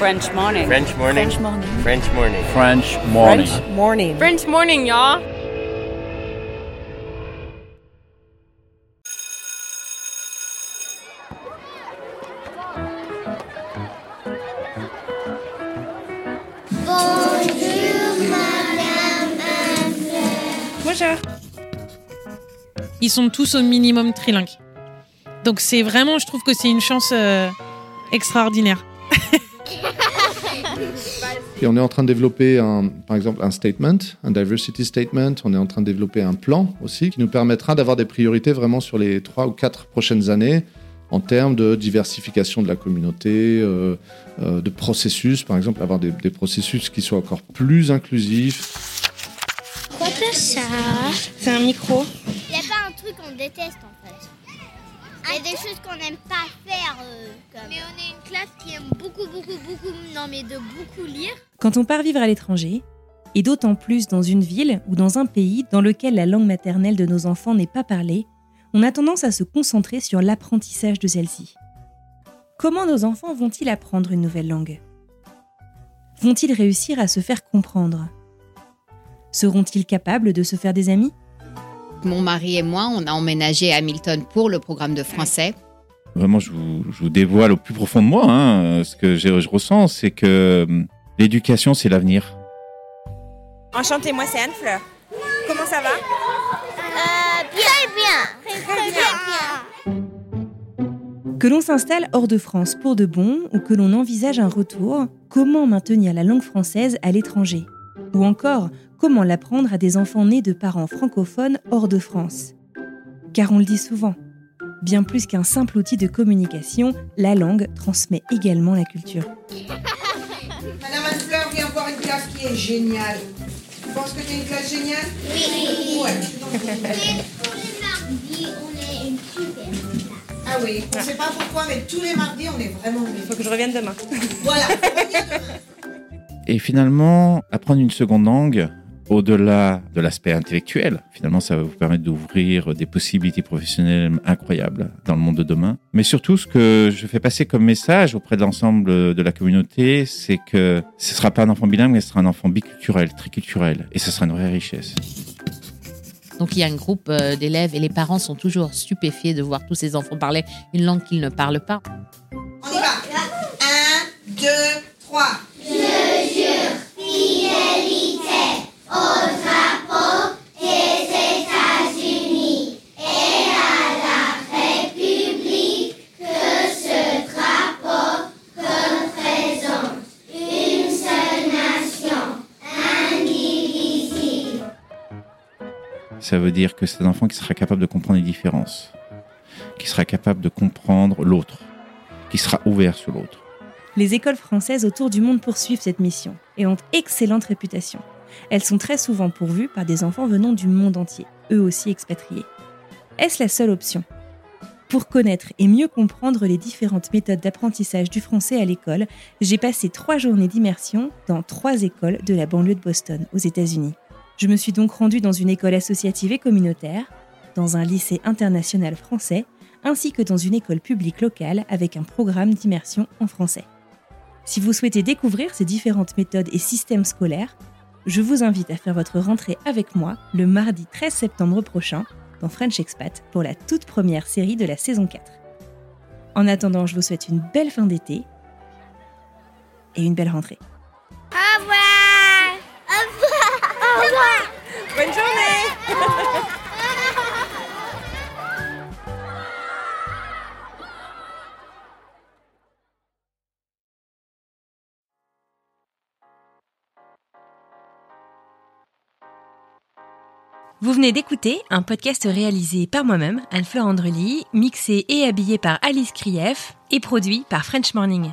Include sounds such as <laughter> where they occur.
French morning. French morning. French morning. French morning. French morning. French morning. French morning, y'all. Bonjour. Ils sont tous au minimum trilingues. Donc c'est vraiment, je trouve que c'est une chance euh, extraordinaire. Et on est en train de développer, un, par exemple, un statement, un diversity statement. On est en train de développer un plan aussi qui nous permettra d'avoir des priorités vraiment sur les trois ou quatre prochaines années en termes de diversification de la communauté, euh, euh, de processus, par exemple, avoir des, des processus qui soient encore plus inclusifs. Quoi que ça C'est un micro. Il n'y a pas un truc qu'on déteste en fait. Il y a des choses qu'on n'aime pas faire. euh, comme... Mais on est une classe qui aime beaucoup, beaucoup, beaucoup, non mais de beaucoup lire. Quand on part vivre à l'étranger, et d'autant plus dans une ville ou dans un pays dans lequel la langue maternelle de nos enfants n'est pas parlée, on a tendance à se concentrer sur l'apprentissage de celle-ci. Comment nos enfants vont-ils apprendre une nouvelle langue? Vont-ils réussir à se faire comprendre? Seront-ils capables de se faire des amis? Mon mari et moi, on a emménagé à Hamilton pour le programme de français. Vraiment, je vous, je vous dévoile au plus profond de moi. hein, ce que je, je ressens, c'est que hum, l'éducation, c'est l'avenir. Enchantée, moi c'est Anne Fleur. Comment ça va? Euh, bien. Très bien. Très, bien. Que l'on s'installe hors de France pour de bon ou que l'on envisage un retour, comment maintenir la langue française à l'étranger? Ou encore, comment l'apprendre à des enfants nés de parents francophones hors de France Car on le dit souvent, bien plus qu'un simple outil de communication, la langue transmet également la culture. <laughs> Madame Anne-Fleur vient voir une classe qui est géniale. Tu penses que tu es une classe géniale? Oui. Ouais. Tous les mardis, on est une super classe. Ah oui, on ne sait pas pourquoi, mais tous les mardis, on est vraiment bien. Faut que je revienne demain. Voilà. <laughs> Et finalement, apprendre une seconde langue, au-delà de l'aspect intellectuel, finalement, ça va vous permettre d'ouvrir des possibilités professionnelles incroyables dans le monde de demain. Mais surtout, ce que je fais passer comme message auprès de l'ensemble de la communauté, c'est que ce sera pas un enfant bilingue, mais ce sera un enfant biculturel, triculturel. Et ce sera une vraie richesse. Donc il y a un groupe euh, d'élèves et les parents sont toujours stupéfiés de voir tous ces enfants parler une langue qu'ils ne parlent pas. On y va. Un, deux, trois. Ça veut dire que c'est un enfant qui sera capable de comprendre les différences, qui sera capable de comprendre l'autre, qui sera ouvert sur l'autre. Les écoles françaises autour du monde poursuivent cette mission et ont excellente réputation. Elles sont très souvent pourvues par des enfants venant du monde entier, eux aussi expatriés. Est-ce la seule option? Pour connaître et mieux comprendre les différentes méthodes d'apprentissage du français à l'école, j'ai passé trois journées d'immersion dans trois écoles de la banlieue de Boston, aux États-Unis. Je me suis donc rendue dans une école associative et communautaire, dans un lycée international français, ainsi que dans une école publique locale avec un programme d'immersion en français. Si vous souhaitez découvrir ces différentes méthodes et systèmes scolaires, je vous invite à faire votre rentrée avec moi le mardi 13 septembre prochain dans French Expat pour la toute première série de la saison 4. En attendant, je vous souhaite une belle fin d'été et une belle rentrée. Au revoir. Au revoir. Au revoir. Bonne journée Vous venez d'écouter un podcast réalisé par moi-même, Anne-Fleur Andrely, mixé et habillé par Alice Krief et produit par French Morning.